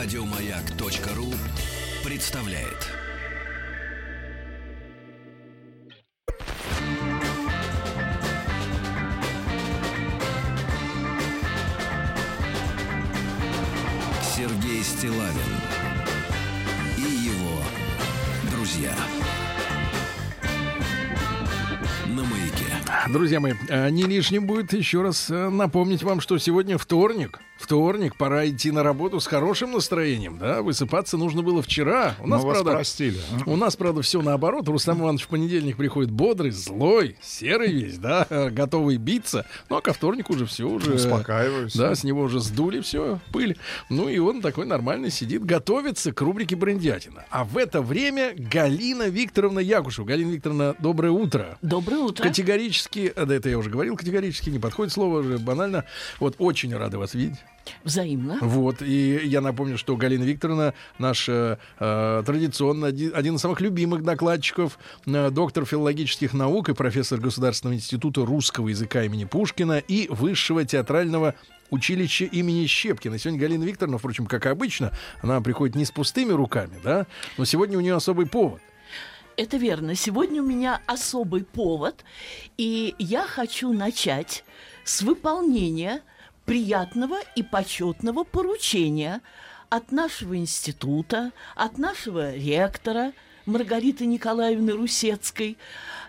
Радиомаяк.ру представляет. Сергей Стилавин и его друзья. На маяке. Друзья мои, э, не лишним будет еще раз э, напомнить вам, что сегодня вторник. Вторник, пора идти на работу с хорошим настроением, да? Высыпаться нужно было вчера. У нас, Мы вас правда, простили. у нас, правда, все наоборот. Рустам Иванович в понедельник приходит бодрый, злой, серый весь, да, э, готовый биться. Ну, а ко вторнику уже все уже... Успокаиваюсь. Да, с него уже сдули все, пыль. Ну и он такой нормальный сидит, готовится к рубрике «Брендятина». А в это время Галина Викторовна Якушева. Галина Викторовна, доброе утро. Доброе утро. Категорически, а, да это я уже говорил, категорически не подходит слово, уже банально. Вот очень рады вас видеть. Взаимно. Вот, и я напомню, что Галина Викторовна, наш э, э, традиционно один, один из самых любимых докладчиков, э, доктор филологических наук и профессор Государственного института русского языка имени Пушкина и Высшего театрального училища имени Щепкина. Сегодня Галина Викторовна, впрочем, как обычно, она приходит не с пустыми руками, да, но сегодня у нее особый повод. Это верно. Сегодня у меня особый повод, и я хочу начать с выполнения приятного и почетного поручения от нашего института, от нашего ректора Маргариты Николаевны Русецкой.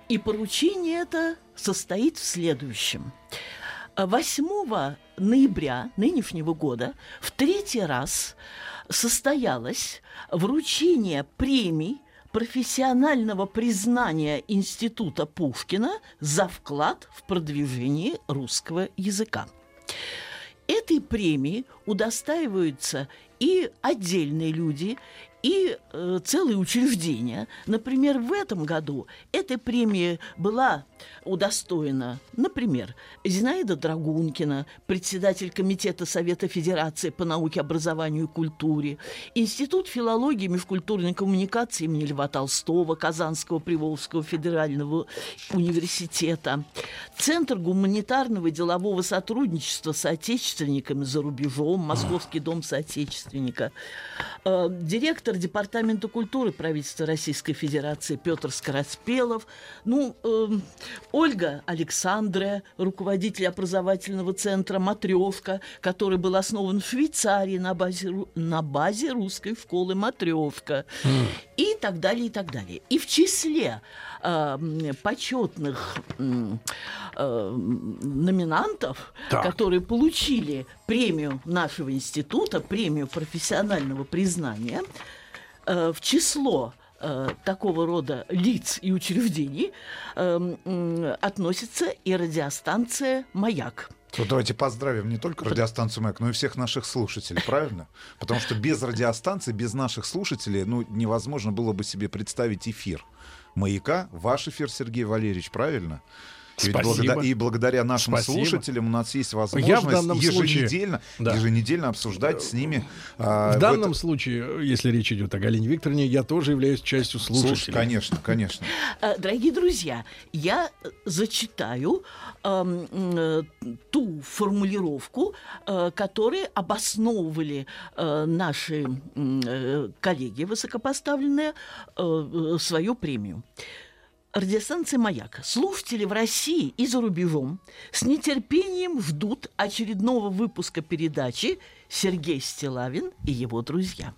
И поручение это состоит в следующем. 8 ноября нынешнего года в третий раз состоялось вручение премий профессионального признания Института Пушкина за вклад в продвижение русского языка. Этой премии удостаиваются и отдельные люди, и э, целые учреждения. Например, в этом году этой премии была удостоена, например, Зинаида Драгункина, председатель Комитета Совета Федерации по науке, образованию и культуре, Институт филологии и межкультурной коммуникации имени Льва Толстого, Казанского Приволжского федерального университета, Центр гуманитарного и делового сотрудничества с отечественниками за рубежом, Московский дом соотечественника, э, директор Департамента культуры правительства Российской Федерации Петр Скороспелов, ну, э, Ольга Александра, руководитель образовательного центра «Матрешка», который был основан в Швейцарии на базе, на базе русской школы «Матрешка». И так далее, и так далее. И в числе э, почетных э, номинантов, Так. которые получили премию нашего института, премию профессионального признания, э, в число э, такого рода лиц и учреждений э, м, относится и радиостанция «Маяк». Вот давайте поздравим не только радиостанцию МЭК, но и всех наших слушателей, правильно? Потому что без радиостанции, без наших слушателей, ну, невозможно было бы себе представить эфир. Маяка, ваш эфир, Сергей Валерьевич, правильно? Спасибо. благодаря, и благодаря нашим Спасибо. слушателям у нас есть в возможность данном случае- еженедельно, Да. еженедельно обсуждать с ними. а, В данном это- случае, если речь идет о Галине Викторовне, я тоже являюсь частью Слушай, слушателей. конечно, конечно. Э, Дорогие друзья, я зачитаю эм, э, ту формулировку, э, которые обосновывали э, наши э, коллеги высокопоставленные э, э, свою премию. Радиостанция «Маяк». Слушатели в России и за рубежом с нетерпением ждут очередного выпуска передачи «Сергей Стилавин и его друзья».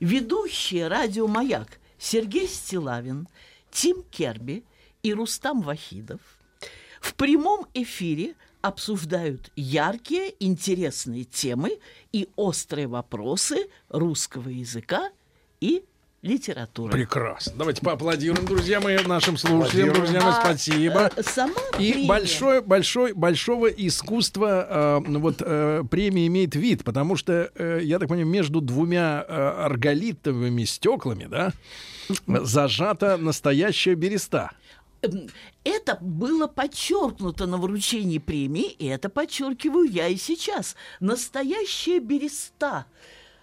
Ведущие радио «Маяк» Сергей Стилавин, Тим Керби и Рустам Вахидов в прямом эфире обсуждают яркие, интересные темы и острые вопросы русского языка и литературы. Прекрасно. Давайте поаплодируем, друзья мои, нашим слушателям. Друзья мои, А, спасибо. э, Сама И премия- большое, большой, большого искусства э, вот э, премия имеет вид, потому что, э, я так понимаю, между двумя э, арголитовыми стеклами, да, зажата настоящая береста. Эм, Это было подчеркнуто на вручении премии, и это подчеркиваю я и сейчас. Настоящая береста.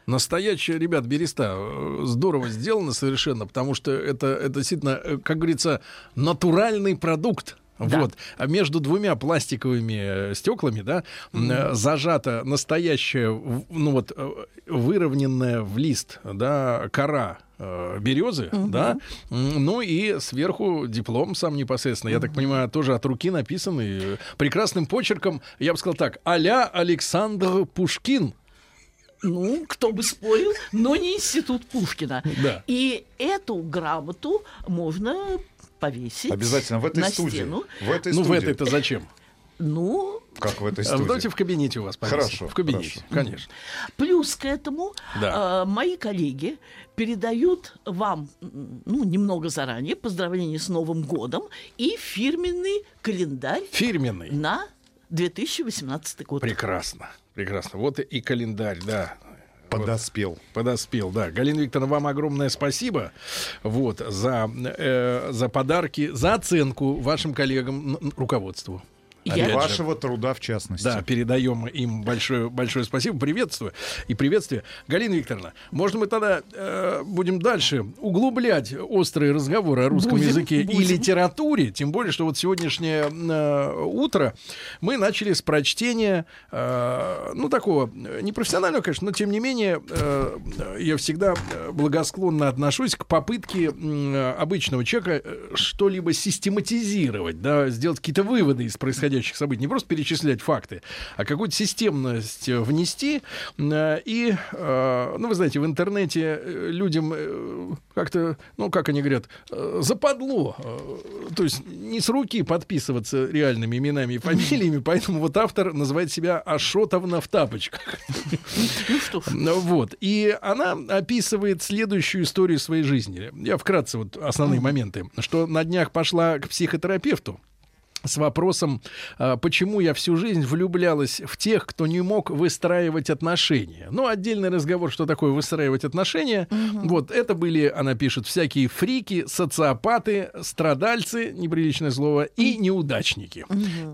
Настоящая, ребят, береста. э, Здорово сделано совершенно, потому что это, это действительно, э, как говорится, натуральный продукт. Да. Вот. А между двумя пластиковыми э, стеклами, да, э, зажата настоящая, ну вот, выровненная в лист, да, кора березы, да, М, ну и сверху диплом сам непосредственно, я так понимаю, тоже от руки написанный прекрасным почерком, я бы сказал так, а-ля Александр Пушкин. Ну, кто бы спорил, но не институт Пушкина. Да. И эту грамоту можно повесить Обязательно в этой на студии. стену. В этой Ну, в этой-то зачем? Ну, Как в этой студии. Давайте в кабинете у вас повесим. Хорошо, В кабинете, хорошо. конечно. Плюс к этому Да. э, мои коллеги передают вам, ну, немного заранее, поздравления с Новым годом и фирменный календарь Фирменный. на 2018 год. Прекрасно, прекрасно. Вот и календарь, да. Подоспел. Подоспел, да. Галина Викторовна, вам огромное спасибо вот, за, э, за подарки, за оценку вашим коллегам, руководству. Я- же. Вашего труда в частности. Да, передаем им большое, большое спасибо, приветствую и приветствие. Галина Викторовна, можно мы тогда э, будем дальше углублять острые разговоры о русском Будем, языке и будем. литературе, тем более, что вот сегодняшнее э, утро мы начали с прочтения, э, ну, такого э, непрофессионального, конечно, но тем не менее э, я всегда э, благосклонно отношусь к попытке э, обычного человека э, что-либо систематизировать, да, сделать какие-то выводы из происходящих событий, не просто перечислять факты, а какую-то системность э, внести. Э, И, э, ну, вы знаете, в интернете людям как-то, ну, как они говорят, западло. То есть не с руки подписываться реальными именами и фамилиями, поэтому вот автор называет себя Ашотовна в тапочках. Ну что ж, Ну, Вот. И она описывает следующую историю своей жизни. Я вкратце вот основные моменты. Что на днях пошла к психотерапевту с вопросом, а, почему я всю жизнь влюблялась в тех, кто не мог выстраивать отношения. Ну, отдельный разговор, что такое выстраивать отношения. Вот, это были, она пишет, всякие фрики, социопаты, страдальцы, неприличное слово, и неудачники.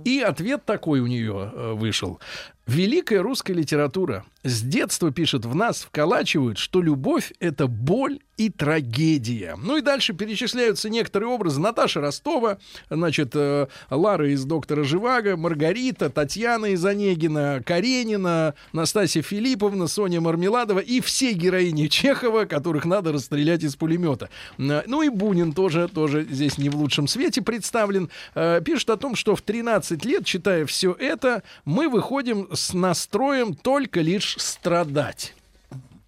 И ответ такой у нее э, вышел. Великая русская литература с детства пишет в нас, вколачивают, что любовь — это боль и трагедия. Ну и дальше перечисляются некоторые образы. Наташа Ростова, значит, э, Лара из «Доктора Живаго», Маргарита, Татьяна из «Онегина», Каренина, Настасья Филипповна, Соня Мармеладова и все героини Чехова, которых надо расстрелять из пулемета. Э, Ну и Бунин тоже, тоже здесь не в лучшем свете представлен. Э, Пишет о том, что в 13 лет, читая все это, мы выходим с настроем только лишь страдать.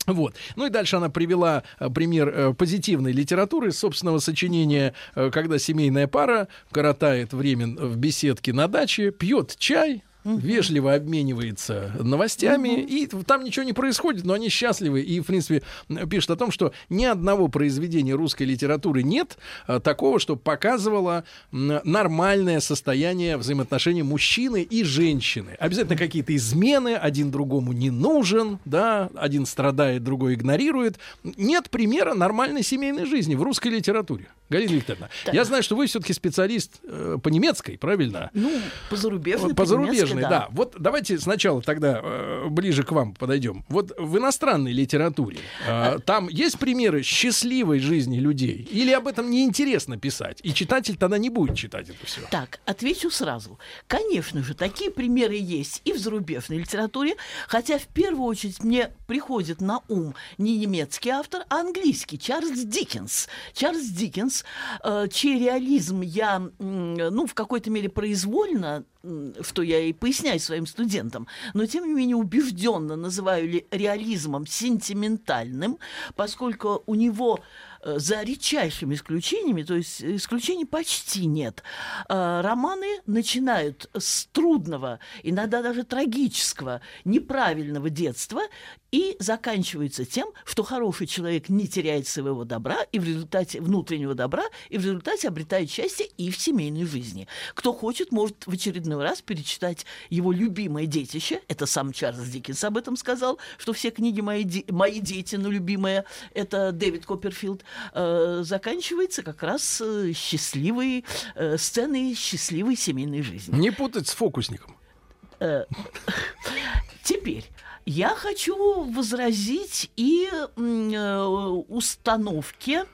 Вот. Ну и дальше она привела э, пример э, позитивной литературы собственного сочинения, э, когда семейная пара коротает время в беседке на даче, пьет чай, вежливо обменивается новостями, и там ничего не происходит, но они счастливы. И, в принципе, пишет о том, что ни одного произведения русской литературы нет э, такого, что показывало нормальное состояние взаимоотношений мужчины и женщины. Обязательно какие-то измены, один другому не нужен, да, один страдает, другой игнорирует. Нет примера нормальной семейной жизни в русской литературе. Галина Викторовна, Да. я знаю, что вы все-таки специалист э, по немецкой, правильно? ну, по зарубежной, По зарубежной, да. Вот давайте сначала тогда э, ближе к вам подойдем. Вот в иностранной литературе э, там есть примеры счастливой жизни людей? Или об этом неинтересно писать? И читатель тогда не будет читать это все. Так, отвечу сразу. Конечно же, такие примеры есть и в зарубежной литературе, хотя в первую очередь мне приходит на ум не немецкий автор, а английский, Чарльз Диккенс. Чарльз Диккенс, э, чей реализм я, ну, в какой-то мере произвольно что я и поясняю своим студентам, но тем не менее убежденно называю ли реализмом сентиментальным, поскольку у него э, за редчайшими исключениями, то есть исключений почти нет, э, романы начинают с трудного, иногда даже трагического, неправильного детства и заканчиваются тем, что хороший человек не теряет своего добра и в результате внутреннего добра и в результате обретает счастье и в семейной жизни. Кто хочет, может в очередной раз перечитать его любимое детище. Это сам Чарльз Диккенс об этом сказал, что все книги мои, де- мои дети, но любимые это Дэвид Копперфилд. Э, заканчивается как раз э, счастливой э, сценой счастливой семейной жизни. Не путать с фокусником. Теперь, Я хочу возразить и э, установке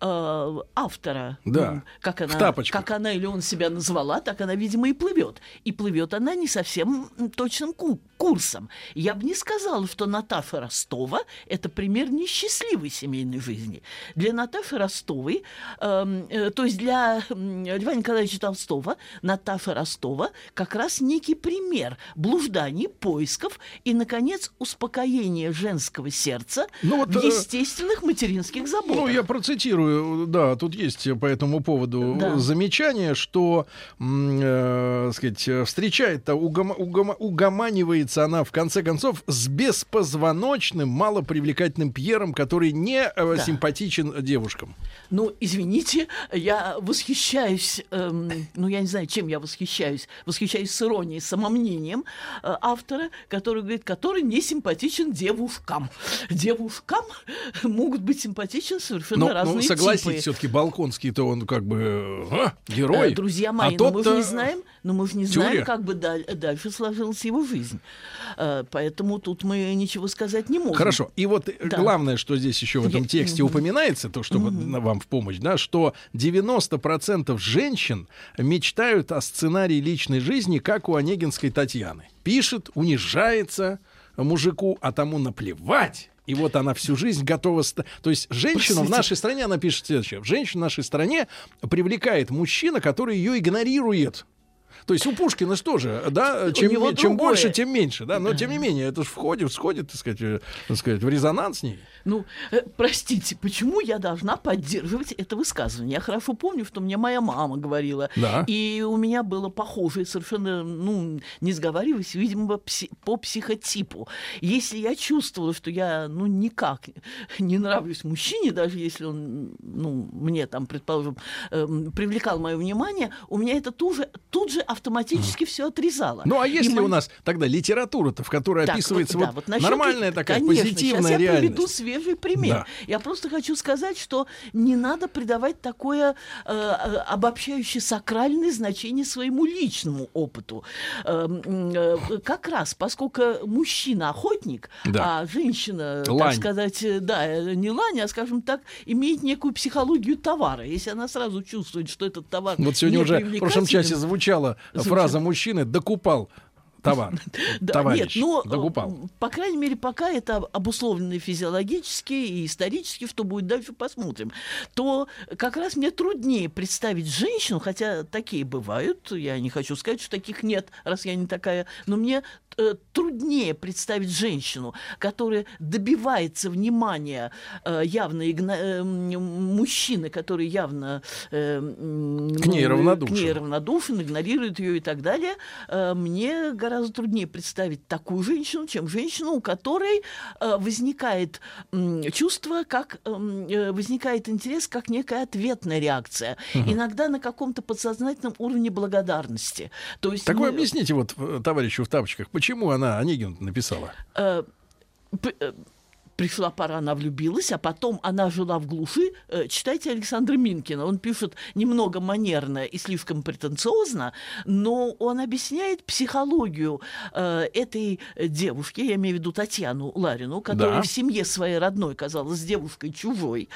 э, автора. Да, Как в она, тапочках. как она или он себя назвала, так она, видимо, и плывет. И плывет она не совсем точным ку- курсом. Я бы не сказала, что Наташа Ростова – это пример несчастливой семейной жизни. Для Наташи Ростовой, эм, э, то есть для Льва Николаевича Толстого, Наташа Ростова как раз некий пример блужданий, поисков и, наконец, успокоения женского сердца Ну вот, в э, естественных материнских заботах. Ну, я процитирую, да, тут есть по этому поводу Да. замечание, что, э, сказать, встречает-то, угома- угома- угоманивается она, в конце концов, с беспозвоночным, малопривлекательным Пьером, который не э, Да. симпатичен девушкам. Ну, извините, я восхищаюсь, эм, ну, я не знаю, чем я восхищаюсь. Восхищаюсь с иронией, самомнением э, автора, который говорит, который не симпатичен девушкам. Девушкам могут быть симпатичны совершенно Ну, ну, разные согласитесь, типы. все-таки Балконский-то он как бы э, Э, герой. Друзья а мои, но мы же не знаем, но мы же не знаем, как бы даль- дальше сложилась его жизнь. Э, Поэтому тут мы ничего сказать не можем. Хорошо. И вот э, Да. главное, что здесь еще в этом Я- тексте Мгм. упоминается, то, что на- вам в помощь, да, что 90% женщин мечтают о сценарии личной жизни, как у Онегинской Татьяны. Пишет, унижается мужику, а тому наплевать. И вот она всю жизнь готова... ста- То есть женщину в нашей стране, она пишет следующее. Женщину в нашей стране привлекает мужчина, который ее игнорирует. То есть у Пушкина что же, да, чем, чем другое. больше, тем меньше, да, но тем не менее, это же входит, сходит, так сказать, э, так сказать, в резонанс с ней. Ну, э, простите, почему я должна поддерживать это высказывание? Я хорошо помню, что мне моя мама говорила. Да. И у меня было похожее совершенно, ну, не сговариваясь, видимо, пси- по психотипу. Если я чувствовала, что я, ну, никак не нравлюсь мужчине, даже если он, ну, мне там, предположим, эм, привлекал мое внимание, у меня это тут же, тут же автоматически все отрезало. Ну, а если мои- у нас тогда литература-то, в которой так, описывается да, вот, насчет нормальная лит- такая Конечно, позитивная сейчас я реальность? приведу свежий пример. Да. Я просто хочу сказать, что не надо придавать такое э, э, обобщающее сакральное значение своему личному опыту. Э, э, как раз, поскольку мужчина охотник, Да. а женщина, Лань. так сказать, э, да, э, не лань, а, скажем так, имеет некую психологию товара. Если она сразу чувствует, что этот товар Вот сегодня уже в прошлом часе привлекателен, фраза мужчины «докупал товар». Да, Товарищ, нет, ну, докупал. э, по крайней мере, пока это обусловлено физиологически и исторически, что будет дальше, посмотрим, то как раз мне труднее представить женщину, хотя такие бывают, я не хочу сказать, что таких нет, раз я не такая, но мне э, труднее представить женщину, которая добивается внимания э, явно игно- э, мужчины, который явно э, К ней ну, равнодушен. к ней равнодушен, игнорирует ее и так далее, э, мне гораздо труднее представить такую женщину, чем женщину, у которой э, возникает м, чувство, как м, э, возникает интерес, как некая ответная реакция, иногда на каком-то подсознательном уровне благодарности. То есть Так вы мы- объясните вот э, товарищу в тапочках, почему она Онегин написала? э, э, пришла пора, она влюбилась, а потом она жила в глуши. Э, Читайте Александра Минкина. Он пишет немного манерно и слишком претенциозно, но он объясняет психологию э, этой девушки, я имею в виду Татьяну Ларину, которая Да. в семье своей родной казалась девушкой чужой.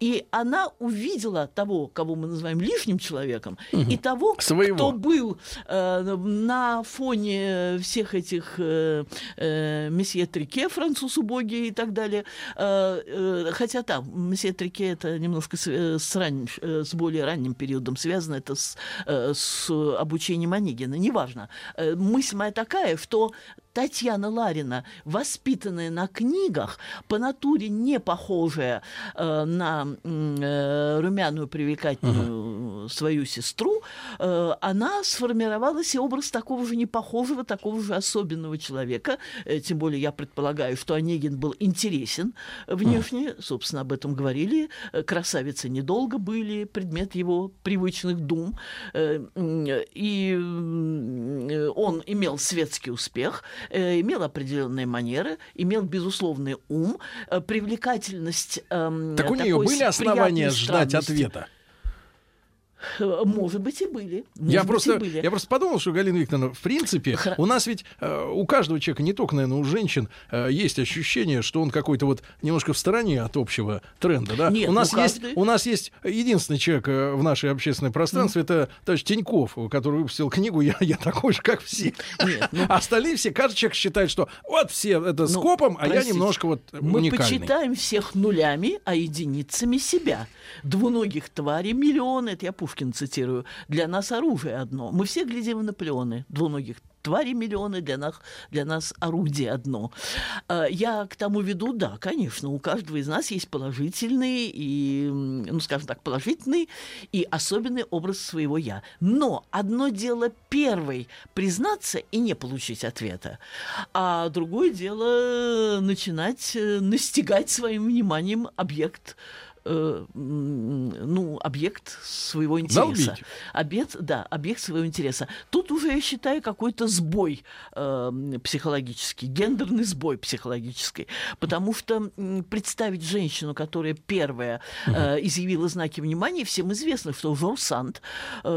И она увидела того, кого мы называем лишним человеком, и того, Своего. кто был э, на фоне всех этих э, э, месье Трике, француз убогий и так далее. Э, э, хотя там месье Трике это немножко с, э, с, ран- э, с более ранним периодом связано, это с, с обучением Онегина, неважно. Мысль моя такая, что Татьяна Ларина, воспитанная на книгах, по натуре не похожая э, на э, румяную привлекательную свою сестру, э, она сформировала себе образ такого же непохожего, такого же особенного человека. Э, тем более я предполагаю, что Онегин был интересен внешне, собственно, об этом говорили. Э, Красавицы недолго были, предмет его привычных дум. Э, м, И э, он имел светский успех, э, имел определенные манеры, имел безусловный ум, э, привлекательность. эм, Так у нее были основания ждать ответа? Может быть, и были. Может Я быть, просто, и были. я просто подумал, что, Галина Викторовна, в принципе, Хра- у нас ведь э, у каждого человека, не только, наверное, у женщин, э, есть ощущение, что он какой-то вот немножко в стороне от общего тренда. Да? Нет, у, нас ну, есть, каждый- у нас есть единственный человек э, в нашей общественной пространстве, это товарищ Тиньков, который выпустил книгу «Я, я такой же, как все». Нет, ну- А остальные все, каждый человек считает, что вот все это Ну, скопом, а я немножко вот Мы уникальный. почитаем всех нулями, а единицами себя. Двуногих тварей миллионы, это я Пушкин цитирую, для нас оружие одно. Мы все глядим в Наполеоны, двуногих тварей миллионы, для нас, для нас орудие одно. А, Я к тому веду, да, конечно, у каждого из нас есть положительный и, ну, скажем так, положительный и особенный образ своего «я». Но одно дело первый признаться и не получить ответа, а другое дело начинать э, настигать своим вниманием объект э, ну, объект своего интереса. Долбить. Объект, да, объект своего интереса. Тут уже, я считаю, какой-то сбой э, психологический, гендерный сбой психологический. Потому что представить женщину, которая первая э, изъявила знаки внимания, всем известно, что Жор Санд э,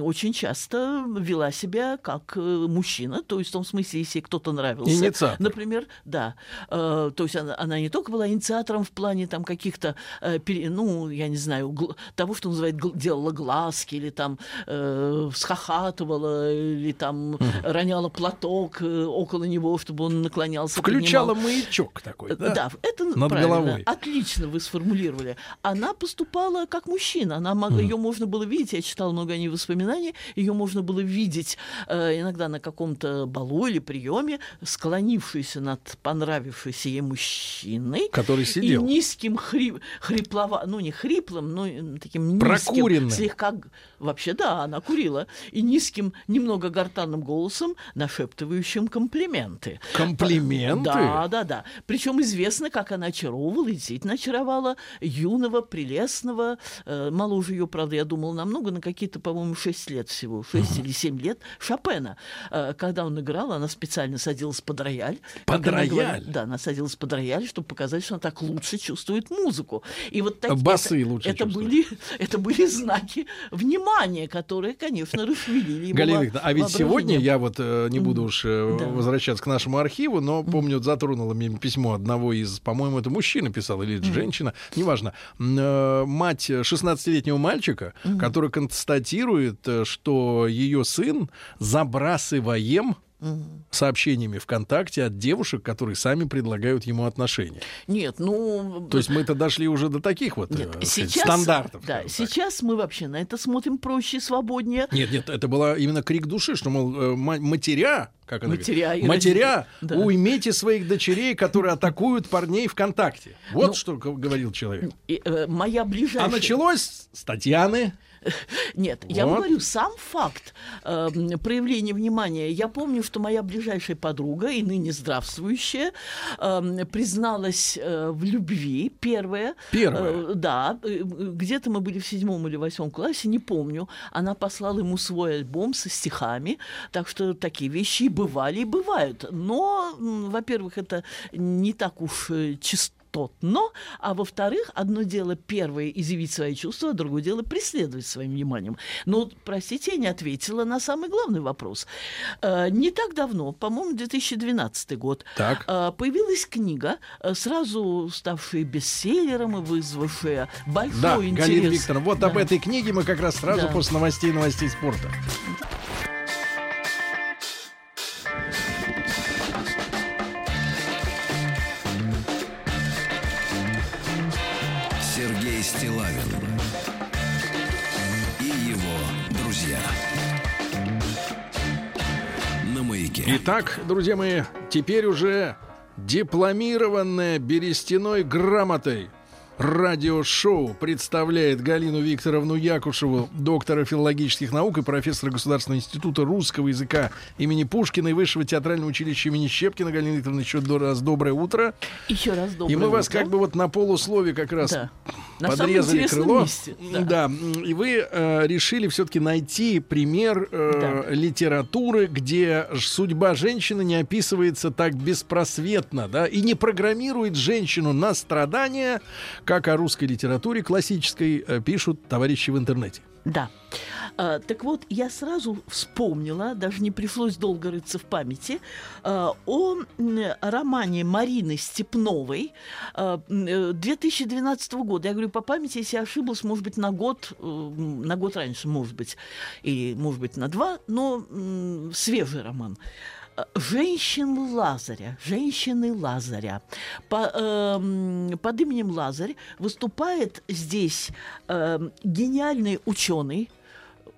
очень часто вела себя как э, мужчина, то есть в том смысле, если кто-то нравился. Инициатор. Например, да. Э, то есть она, она не только была инициатором в плане там каких-то, э, ну, я не знаю, того, что называют, делала глазки, или там э, всхохатывала, или там роняла платок э, около него, чтобы он наклонялся. Включала поднимал. маячок такой, да? Да, это Над правильно. головой. Отлично вы сформулировали. Она поступала как мужчина. Она могла, ее можно было видеть. Я читала много о ней воспоминаний. Ее можно было видеть э, иногда на каком-то балу или приеме, склонившейся над понравившейся ей мужчиной. Который И сидел. низким хрип, хриплова, ну не хриплым, но таким низким, слегка, вообще да, она курила, и низким, немного гортанным голосом, нашептывающим комплименты. Комплименты? Да, да, да. Причем известно, как она очаровывала и действительно очаровала юного, прелестного, э, моложе ее, правда, я думала намного, на какие-то, по-моему, 6 лет всего, 6 или 7 лет, Шопена. Э, когда он играл, она специально садилась под рояль. Под рояль? говорит, да, она садилась под рояль, чтобы показать, что она так лучше чувствует музыку. И вот так, Басы это, лучше это были, это были знаки внимания, которые, конечно, расшевелили его Галина Викторовна, а ведь сегодня я вот э, не буду уж э, Да. возвращаться к нашему архиву, но помню, затронуло мне письмо одного из, по-моему, это мужчина писал или это женщина, неважно, э, мать 16-летнего мальчика, который констатирует, что ее сын забрасываем сообщениями ВКонтакте от девушек, которые сами предлагают ему отношения. Нет, ну... То есть мы-то дошли уже до таких вот э, Нет, так сказать, сейчас, стандартов. Да, сейчас мы вообще на это смотрим проще, свободнее. Нет, нет, это была именно крик души, что, мол, э, ма- матеря, как она Матеря говорит, матеря, да. уймите своих дочерей, которые атакуют парней ВКонтакте. Вот Ну, что говорил человек. И, э, моя ближайшая... А началось с Татьяны. Нет, я Вот. говорю, сам факт э, проявления внимания. Я помню, что моя ближайшая подруга, и ныне здравствующая, э, призналась э, в любви, первая. Первая? Э, да, э, где-то мы были в седьмом или восьмом классе, не помню. Она послала ему свой альбом со стихами, так что такие вещи и бывали, и бывают. Но, во-первых, это не так уж э, чисто но, а во-вторых, одно дело первое изъявить свои чувства, а другое дело преследовать своим вниманием. Но, простите, я не ответила на самый главный вопрос. Э, не так давно, по-моему, 2012 год, Так. э, появилась книга, э, сразу ставшая бестселлером и вызвавшая большой Да, интерес. Галина Викторовна, вот об Да. этой книге мы как раз сразу Да. после новостей новостей спорта. Итак, друзья мои, теперь уже дипломированная берестяной грамотой радиошоу представляет Галину Викторовну Якушеву, доктора филологических наук и профессора Государственного института русского языка имени Пушкина и Высшего театрального училища имени Щепкина. Галина Викторовна, еще раз доброе утро. Еще раз доброе и мы вас утро. как бы вот на полуслове как раз Да. Подрезали крыло. месте, да. Да. И вы э, решили все-таки найти пример э, Да. литературы, где судьба женщины не описывается так беспросветно, да, и не программирует женщину на страдания, как о русской литературе классической э, пишут товарищи в интернете. Да. А, так вот, я сразу вспомнила, даже не пришлось долго рыться в памяти, а, о романе Марины Степновой а, м, э, 2012 года. Я говорю по памяти, если я ошиблась, может быть, на год, э, на год раньше, может быть, и, может быть, на два, но свежий роман. Женщин Лазаря, женщины Лазаря. По, эм, под именем Лазарь выступает здесь эм, гениальный ученый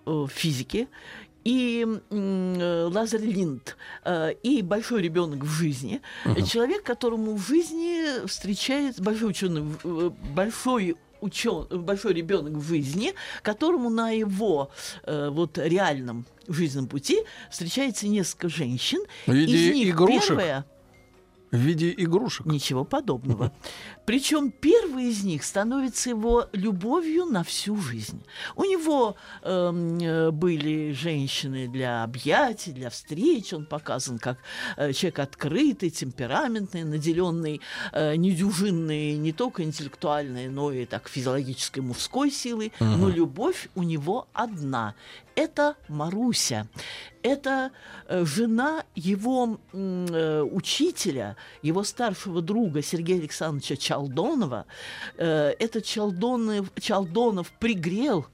э, физики и э, Лазарь Линд, э, и большой ребенок в жизни. Человек, которому в жизни встречается большой ученый, э, большой учен, большой ребенок в жизни, которому на его э, вот реальном жизненном пути встречается несколько женщин. В виде Из них игрушек? первая В виде игрушек. Ничего подобного. Причем первый из них становится его любовью на всю жизнь. У него эм, э, были женщины для объятий, для встреч. Он показан как э, человек открытый, темпераментный, наделенный э, недюжинной не только интеллектуальной, но и так физиологической мужской силой. Но любовь у него одна. Это Маруся. Это э, жена его э, учителя, его старшего друга Сергея Александровича Чалдонова. Э, этот Чалдонов, Чалдонов пригрел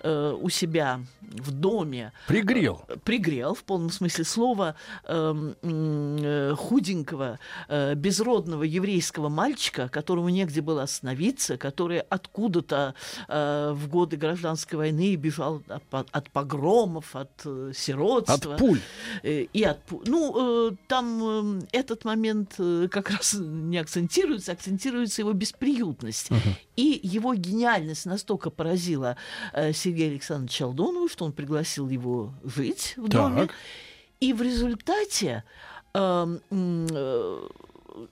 э, у себя в доме Пригрел. пригрел в полном смысле слова эм, э, худенького, э, безродного еврейского мальчика, которому негде было остановиться, который откуда-то э, в годы гражданской войны бежал от, по- от погромов, от э, сиротства. От пуль. Э, и от пу- Ну, э, там э, этот момент э, как раз не акцентируется, акцентируется его бесприютность. И его гениальность настолько поразила э, Сергея Александровича Челдонова, что он пригласил его жить в доме. Так. И в результате э, э,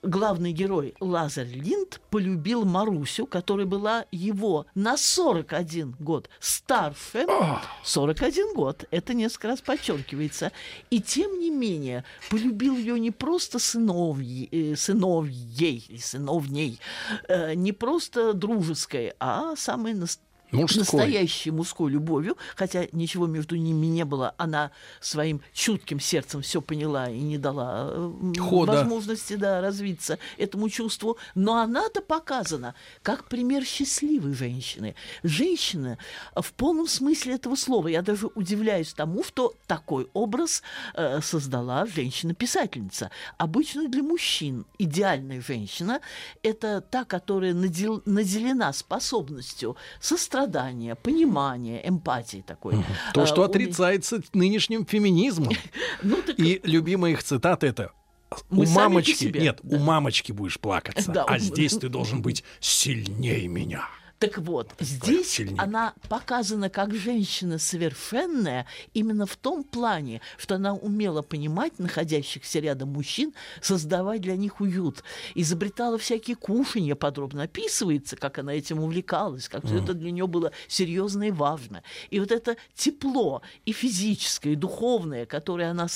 главный герой Лазарь Линд полюбил Марусю, которая была его на 41 год старше. 41 год, это несколько раз подчеркивается. И тем не менее полюбил ее не просто сыновьей, э, сыновьей, или сыновней, э, не просто дружеской, а самой нас- Мужской. настоящей мужской любовью, хотя ничего между ними не было, она своим чутким сердцем все поняла и не дала э, Хода. возможности да, развиться этому чувству. Но она-то показана как пример счастливой женщины. Женщина в полном смысле этого слова. Я даже удивляюсь тому, что такой образ э, создала женщина-писательница. Обычно для мужчин идеальная женщина – это та, которая надел- наделена способностью сострадания, понимания, эмпатии такой. То, Э, что отрицается нынешним феминизмом. Ну, И любимая их цитата это Мы у мамочки, себе, нет, да. у мамочки будешь плакаться, Да, а у- здесь ты должен быть сильнее меня. Так вот, здесь сильнее. она показана как женщина совершенная именно в том плане, что она умела понимать находящихся рядом мужчин, создавать для них уют, изобретала всякие кушанья, подробно описывается, как она этим увлекалась, как все это для нее было серьезно и важно. И вот это тепло и физическое, и духовное, которое она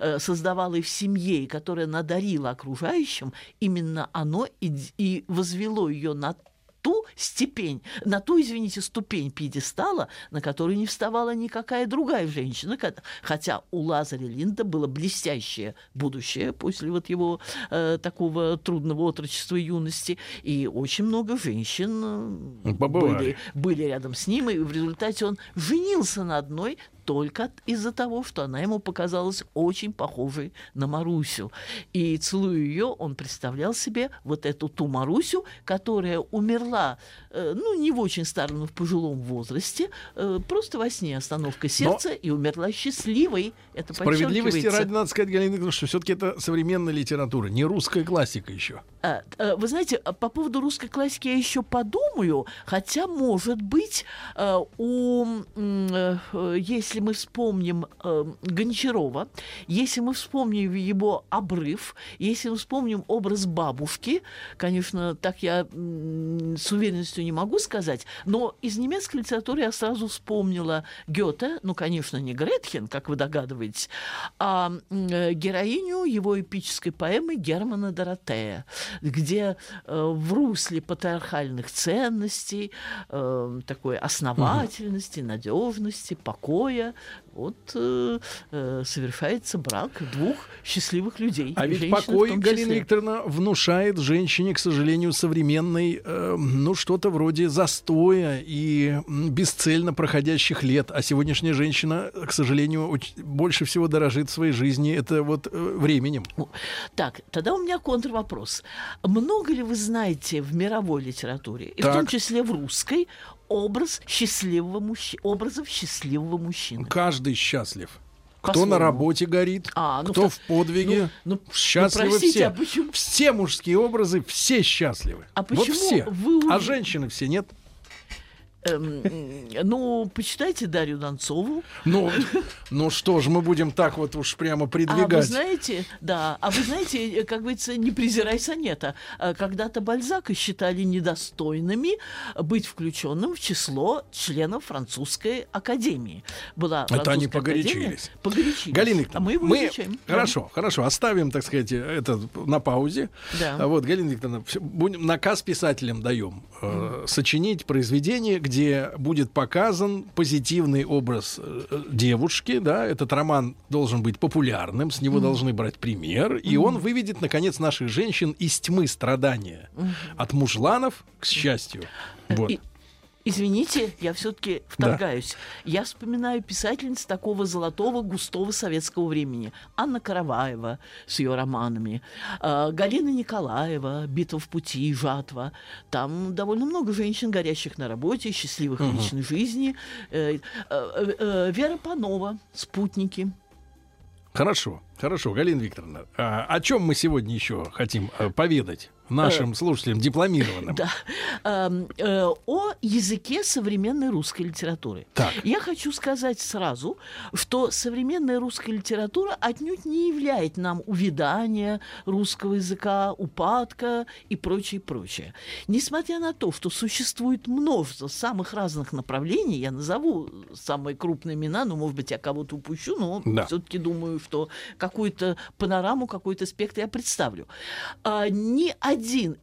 э, создавала и в семье, и которое она дарила окружающим, именно оно и, и возвело ее на ту степень, на ту, извините, ступень пьедестала, на которую не вставала никакая другая женщина, хотя у Лазаря Линда было блестящее будущее после вот его э, такого трудного отрочества и юности, и очень много женщин э, Побывали. были, были рядом с ним, и в результате он женился на одной только из-за того, что она ему показалась очень похожей на Марусю. И целуя ее, он представлял себе вот эту ту Марусю, которая умерла, э, ну, не в очень старом, но в пожилом возрасте, э, просто во сне остановка сердца, и умерла счастливой. Это Справедливости ради надо сказать, Галина Викторовна, что все-таки это современная литература, не русская классика еще. А, э, Вы знаете, а по поводу русской классики я еще подумаю, хотя, может быть, у, если если мы вспомним э, Гончарова, если мы вспомним его обрыв, если мы вспомним образ бабушки, конечно, так я м, с уверенностью не могу сказать, но из немецкой литературы я сразу вспомнила Гёте, ну, конечно, не Гретхен, как вы догадываетесь, а э, героиню его эпической поэмы Германа Доротея, где э, в русле патриархальных ценностей, э, такой основательности, надежности, покоя, вот э, э, совершается брак двух счастливых людей. А ведь покой, Галина Викторовна, внушает женщине, к сожалению, современной, э, ну, что-то вроде застоя и бесцельно проходящих лет. А сегодняшняя женщина, к сожалению, очень, больше всего дорожит своей жизни это вот э, временем. Так, тогда у меня контрвопрос. Много ли вы знаете в мировой литературе, и так. в том числе в русской, образ счастливого мужчины, образов счастливого мужчины. Каждый счастлив. Кто на работе горит, а, ну, кто в подвиге, ну, ну, счастливы ну, простите, все. А почему? Все мужские образы, все счастливы. А почему вот все. Вы... А женщины все нет? Эм, ну, почитайте Дарью Донцову. Ну, ну что ж, мы будем так вот уж прямо продвигать. А вы знаете, да, а вы знаете, как говорится, не презирай сонета. А когда-то Бальзака считали недостойными быть включенным в число членов французской академии. Была Это они погорячились. Погорячились. Галина Викторовна, а мы его мы... изучаем. Хорошо, да. хорошо, оставим, так сказать, это на паузе. Да. Вот, Галина Викторовна, будем, наказ писателям даем э, сочинить произведение, где где будет показан позитивный образ э, девушки, да, этот роман должен быть популярным, с него mm должны брать пример, и mm он выведет, наконец, наших женщин из тьмы страдания mm от мужланов к счастью. Вот. И, Извините, я все-таки вторгаюсь. Да. Я вспоминаю писательниц такого золотого, густого советского времени. Анна Караваева с ее романами, э, Галина Николаева, «Битва в пути», «Жатва». Там довольно много женщин, горящих на работе, счастливых угу. в личной жизни. Э, э, э, Вера Панова, «Спутники». Хорошо, хорошо, Галина Викторовна. А, о чем мы сегодня еще хотим а, поведать? Нашим слушателям дипломированным. Да. Э, о языке современной русской литературы. Так. Я хочу сказать сразу, что современная русская литература отнюдь не являет нам увядания русского языка, упадка и прочее, прочее. Несмотря на то, что существует множество самых разных направлений, я назову самые крупные имена, но, может быть, я кого-то упущу, но да. все-таки думаю, что какую-то панораму, какой-то спектр я представлю. А, ни один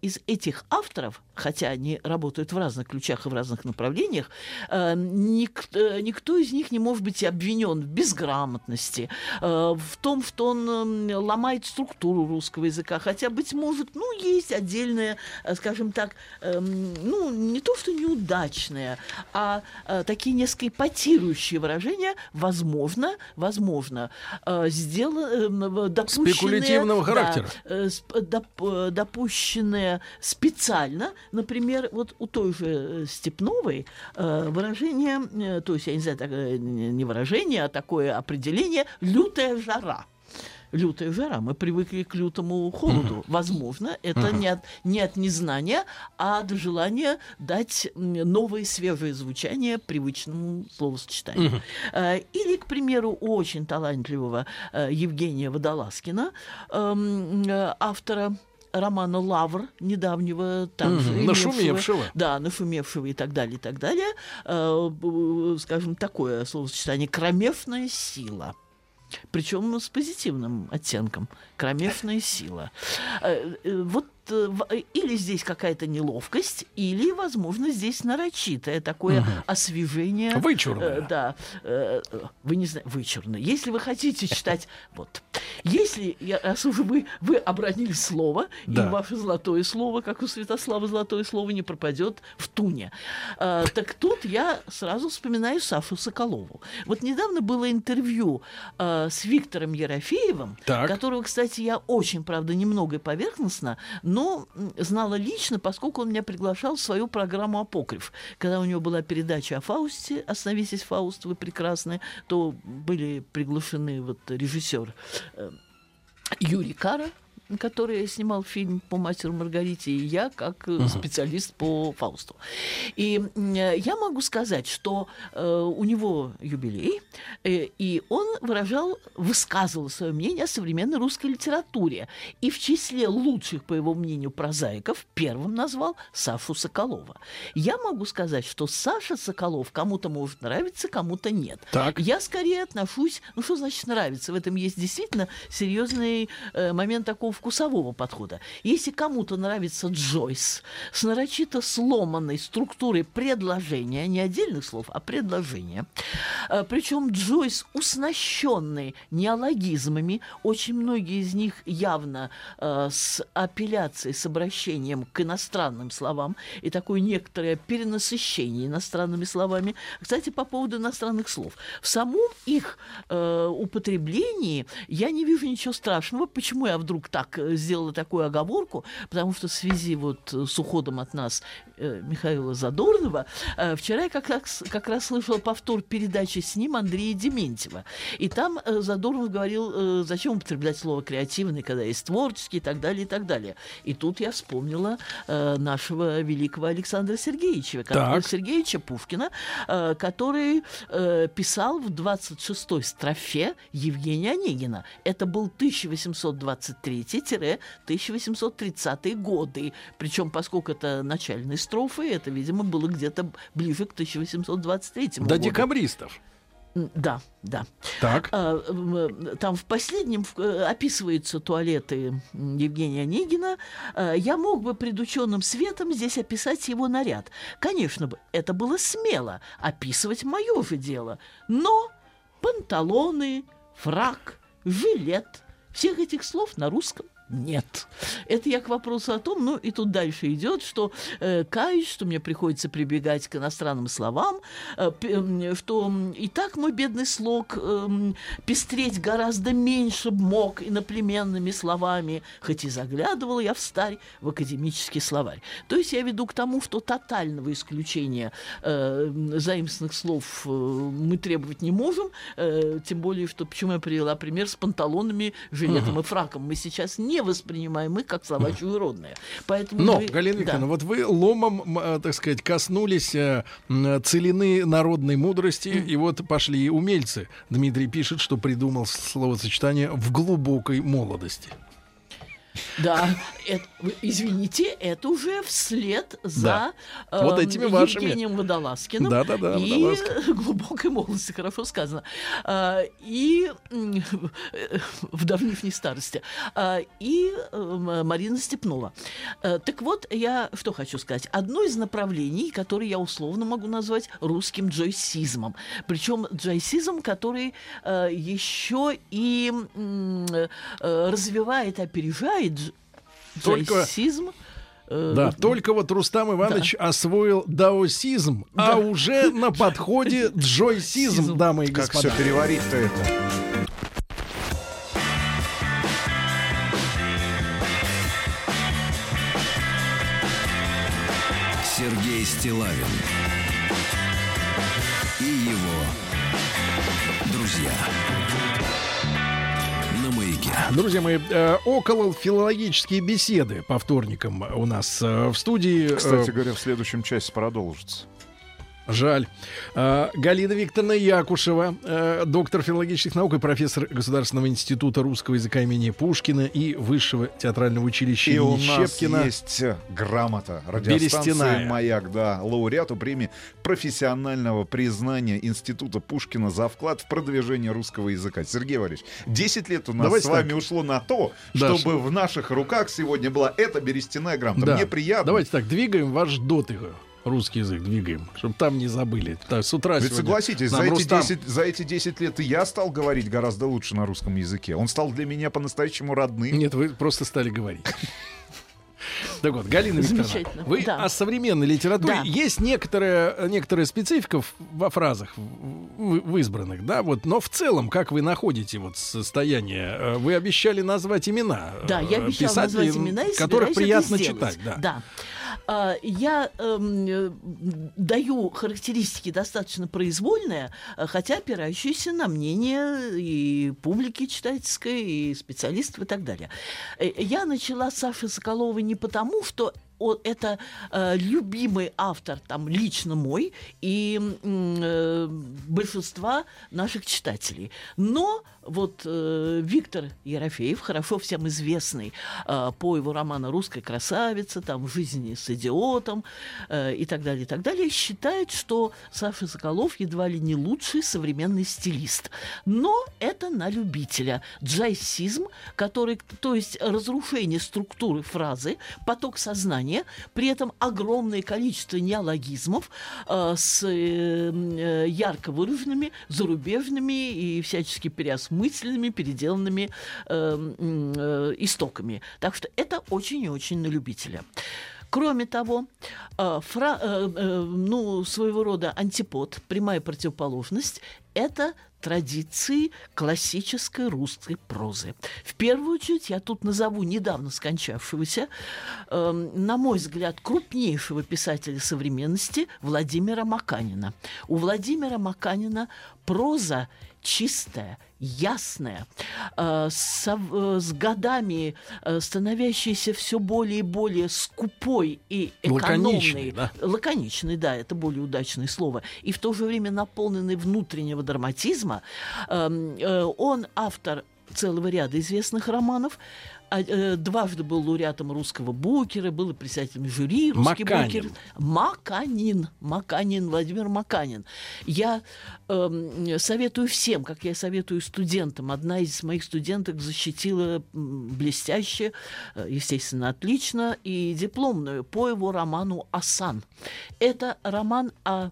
из этих авторов, хотя они работают в разных ключах и в разных направлениях, э, никто, э, никто из них не может быть обвинен в безграмотности, э, в том, что он ломает структуру русского языка, хотя, быть может, ну, есть отдельные, скажем так, э, ну, не то, что неудачные, а такие несколько ипотирующие выражения, возможно, возможно, э, сделаны, э, допущенные... Спекулятивного характера. Да, доп, допущенные специально, например, вот у той же э, Степновой э, выражение, э, то есть, я не знаю, так, не выражение, а такое определение «лютая жара» лютая жара. Мы привыкли к лютому холоду. Возможно, это не, от, не от незнания, а от желания дать новое свежее звучание привычному словосочетанию. Или, к примеру, у очень талантливого Евгения Водолазкина, эм, автора романа «Лавр» недавнего, также угу, нашумевшего. Да, нашумевшего и так далее, и так далее. Э, скажем, такое словосочетание «кромешная сила». Причем с позитивным оттенком. Кромешная сила. Э, э, вот или здесь какая-то неловкость, или, возможно, здесь нарочитое такое угу. освежение. Вычурное. Э, да. Э, вы не знаете, вычурное. Если вы хотите читать, вот, если, раз уже вы, вы обронили слово, да. и ваше золотое слово, как у Святослава золотое слово, не пропадет в туне. Э, так тут я сразу вспоминаю Сашу Соколову. Вот недавно было интервью э, с Виктором Ерофеевым, так. которого, кстати, я очень, правда, немного и поверхностно, но знала лично, поскольку он меня приглашал в свою программу «Апокриф». Когда у него была передача о Фаусте «Остановитесь, Фауст, вы прекрасны», то были приглашены вот режиссер э, Юрий Кара, который снимал фильм по мастеру Маргарите, и я как э, специалист по Фаусту. И э, я могу сказать, что э, у него юбилей, и он выражал, высказывал свое мнение о современной русской литературе. И в числе лучших, по его мнению, прозаиков первым назвал Сашу Соколова. Я могу сказать, что Саша Соколов кому-то может нравиться, кому-то нет. Так. Я скорее отношусь, ну что значит нравится? В этом есть действительно серьезный э, момент такого вкусового подхода. Если кому-то нравится Джойс с нарочито сломанной структурой предложения, не отдельных слов, а предложения, э, причем Джойс уснащенный неологизмами, очень многие из них явно э, с апелляцией, с обращением к иностранным словам и такое некоторое перенасыщение иностранными словами. Кстати, по поводу иностранных слов. В самом их э, употреблении я не вижу ничего страшного. Почему я вдруг так э, сделала такую оговорку? Потому что в связи вот с уходом от нас э, Михаила Задорнова, э, вчера я как раз, как раз слышала повтор передачи с ним Андрея Дементьева. И там э, Задорнов говорил, э, зачем употреблять слово креативный, когда есть творческий и так далее, и так далее. И тут я вспомнила э, нашего великого Александра Сергеевича, Так. Сергеевича Пушкина, э, который э, писал в 26-й строфе Евгения Онегина. Это был 1823-1830 годы. Причем, поскольку это начальные строфы, это, видимо, было где-то ближе к 1823 До году. декабристов. М, Да, да. Так. А, м, Там в последнем э, описываются туалеты Евгения Онегина. А, Я мог бы пред ученым светом здесь описать его наряд. Конечно бы, это было смело. Описывать мое же дело. Но панталоны, фрак, жилет, всех этих слов на русском нет. Это я к вопросу о том, ну и тут дальше идет, что э, каюсь, что мне приходится прибегать к иностранным словам, э, что и так мой бедный слог эм, пестреть гораздо меньше мог иноплеменными словами, хоть и заглядывал я в старь в академический словарь. То есть я веду к тому, что тотального исключения э, заимственных слов э, мы требовать не можем, э, тем более, что почему я привела пример с панталонами, жилетом и фраком. Мы сейчас не воспринимаем их как слова чужеродные. Поэтому Но, мы- Галина да. Викторовна, вот вы ломом, э, так сказать, коснулись э, целины народной мудрости, и вот пошли умельцы. Дмитрий пишет, что придумал словосочетание «в глубокой молодости». Да, это- извините, это уже вслед за Да. Вот эм, этими вашими. Евгением Водолазкиным. Да-да-да, И Водолазка. глубокой молодости, хорошо сказано. А, и м, вдовнив не старости. А, и эм, Марина Степнова. Э, так вот, я что хочу сказать. Одно из направлений, которое я условно могу назвать русским джойсизмом. Причем джойсизм, который э, еще и э, развивает, опережает дж- Только- джойсизм. Э, Да, только вот Рустам Иванович освоил даосизм, а уже на подходе джойсизм, Сизм. дамы и Как господа. все переварить-то это? Сергей Стилавин и его друзья. Друзья мои, э, около филологические беседы по вторникам у нас э, в студии. э, Кстати говоря, в следующем часе продолжится. Жаль. А, Галина Викторовна Якушева, э, доктор филологических наук и профессор Государственного института русского языка имени Пушкина и Высшего театрального училища И у нас Щепкина. есть э, грамота радиостанции Берестяная. «Маяк», да, лауреату премии профессионального признания Института Пушкина за вклад в продвижение русского языка. Сергей Валерьевич, 10 лет у нас Давайте с вами так. ушло на то, Да, чтобы в наших руках сегодня была эта берестяная грамота. Да. Мне приятно. Давайте так, двигаем ваш дот русский язык, двигаем, чтобы там не забыли. Так, с утра Ведь сегодня согласитесь, за эти, Рустам- 10, за эти 10 лет и я стал говорить гораздо лучше на русском языке. Он стал для меня по-настоящему родным. Нет, вы просто стали говорить. Так вот, Галина Викторовна, Замечательно. вы Да. о современной литературе. Да. Есть некоторая, некоторая специфика во фразах в, в избранных, да, вот, но в целом, как вы находите вот состояние? Э, Вы обещали назвать имена Да, я э, обещала писателей, назвать имена и которых приятно читать, да. Да. А, Я эм, э, даю характеристики достаточно произвольные, э, хотя опирающиеся на мнение и публики читательской, и специалистов и так далее. Э, Я начала Саши Соколовой не потому, что о- это э, любимый автор, там, лично мой, и э, большинства наших читателей. Но вот э, Виктор Ерофеев, хорошо всем известный э, по его роману «Русская красавица», там «В жизни с идиотом» э, и так далее, и так далее, считает, что Саша Соколов едва ли не лучший современный стилист. Но это на любителя. Джайсизм, который, то есть разрушение структуры фразы, поток сознания, при этом огромное количество неологизмов э, с э, э, ярко выраженными зарубежными и всячески переосмысленными, переделанными э, э, истоками. Так что это очень и очень на любителя. Кроме того, э, фра- э, э, ну, своего рода антипод, прямая противоположность, это традиции классической русской прозы. В первую очередь я тут назову недавно скончавшегося, э, на мой взгляд, крупнейшего писателя современности Владимира Маканина. У Владимира Маканина проза чистая, ясная, э, со- э, с годами э, становящаяся все более и более скупой и экономной. Лаконичной, да? Лаконичный, да, это более удачное слово. И в то же время наполненный внутреннего драматизма. Эм, Он автор целого ряда известных романов. А, э, Дважды был лауреатом русского букера, был и председателем жюри русский Маканин. букер. Маканин. Маканин, Владимир Маканин. Я эм, советую всем, как я советую студентам. Одна из моих студенток защитила блестяще, э, естественно, отлично, и дипломную по его роману «Асан». Это роман о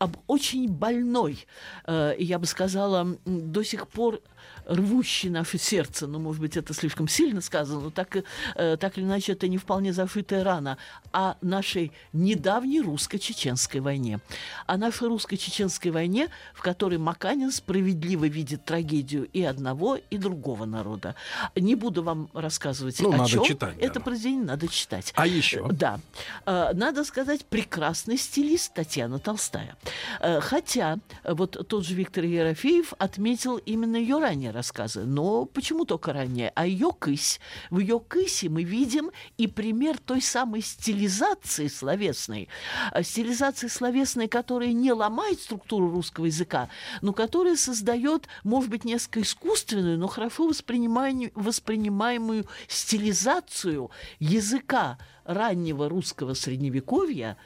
об очень больной, э, я бы сказала, до сих пор рвущий наше сердце, ну, может быть, это слишком сильно сказано, но так, э, так или иначе это не вполне зашитая рана, о нашей недавней русско-чеченской войне. О нашей русско-чеченской войне, в которой Маканин справедливо видит трагедию и одного, и другого народа. Не буду вам рассказывать Ну, о надо чем. читать, да. Это произведение надо читать. А еще? Да. Э, Надо сказать, прекрасный стилист Татьяна Толстая. Э, Хотя э, вот тот же Виктор Ерофеев отметил именно ее ранние рассказы. Но почему только ранние? А ее кысь. В ее кысе мы видим и пример той самой стилизации словесной. Э, Стилизации словесной, которая не ломает структуру русского языка, но которая создает, может быть, несколько искусственную, но хорошо воспринимаемую стилизацию языка раннего русского средневековья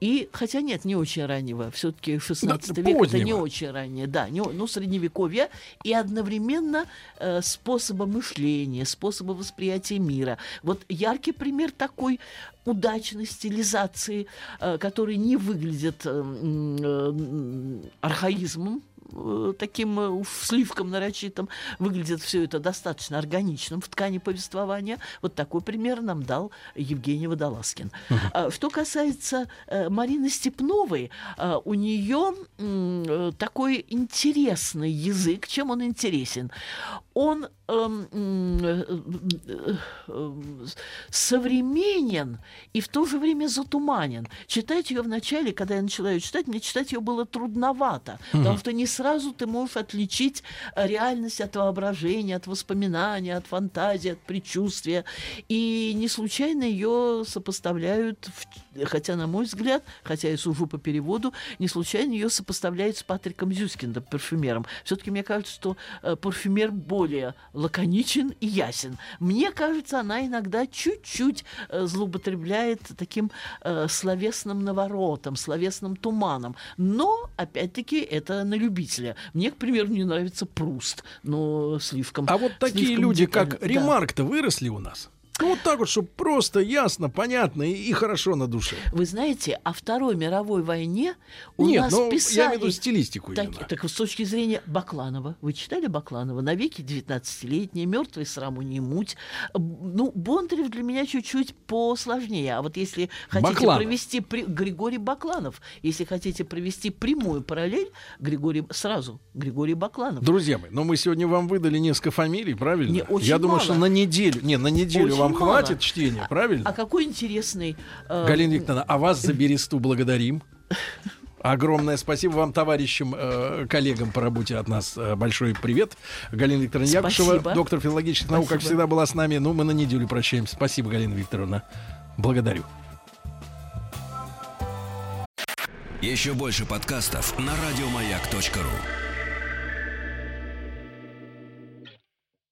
и, хотя нет, не очень раннего, все-таки 16 Да, век это не позднего. очень раннее, да, не, ну, средневековье, и одновременно э, способа мышления, способа восприятия мира. Вот яркий пример такой удачной стилизации, э, который не выглядит э, э, архаизмом, таким э, сливком нарочитым, выглядит все это достаточно органичным в ткани повествования. Вот такой пример нам дал Евгений Водолазкин. А, Что касается э, Марины Степновой, э, у нее э, такой интересный язык. Чем он интересен? Он эм, э, э, э, современен и в то же время затуманен. Читать ее в начале, когда я начала ее читать, мне читать ее было трудновато, потому что не сразу ты можешь отличить реальность от воображения, от воспоминания, от фантазии, от предчувствия. И не случайно ее сопоставляют, в- хотя, на мой взгляд, хотя я сужу по переводу, не случайно ее сопоставляют с Патриком Зюскиндом, парфюмером. Все-таки мне кажется, что парфюмер более лаконичен и ясен. Мне кажется, она иногда чуть-чуть э, злоупотребляет таким э, словесным наворотом, словесным туманом. Но, опять-таки, это на любителя. Мне, к примеру, не нравится Пруст, но слишком... А вот такие люди, как Да. Ремарк-то, выросли у нас. Ну, вот так вот, чтобы просто ясно, понятно и, и хорошо на душе. Вы знаете, о Второй мировой войне у Нет, нас ну, писали... я имею в виду стилистику Так, именно. так с точки зрения Бакланова. Вы читали Бакланова? Навеки 19-летний, мертвый сраму не муть. Ну, Бондарев для меня чуть-чуть посложнее. А вот если хотите Бакланов. провести... при- Григорий Бакланов. Если хотите провести прямую параллель, Григорий... Сразу Григорий Бакланов. Друзья мои, но мы сегодня вам выдали несколько фамилий, правильно? Не, очень Я думаю, мало. что на неделю, не, на неделю Очень вам вам мало. хватит чтения, правильно? А какой интересный... э, Галина Викторовна, а вас за бересту благодарим. Огромное спасибо вам, товарищам, э, коллегам по работе от нас. э, большой привет. Галина Викторовна Якушева, Спасибо. доктор филологических наук, как Спасибо. всегда, была с нами. Ну, мы на неделю прощаемся. Спасибо, Галина Викторовна. Благодарю. Еще больше подкастов на радиомаяк.ру.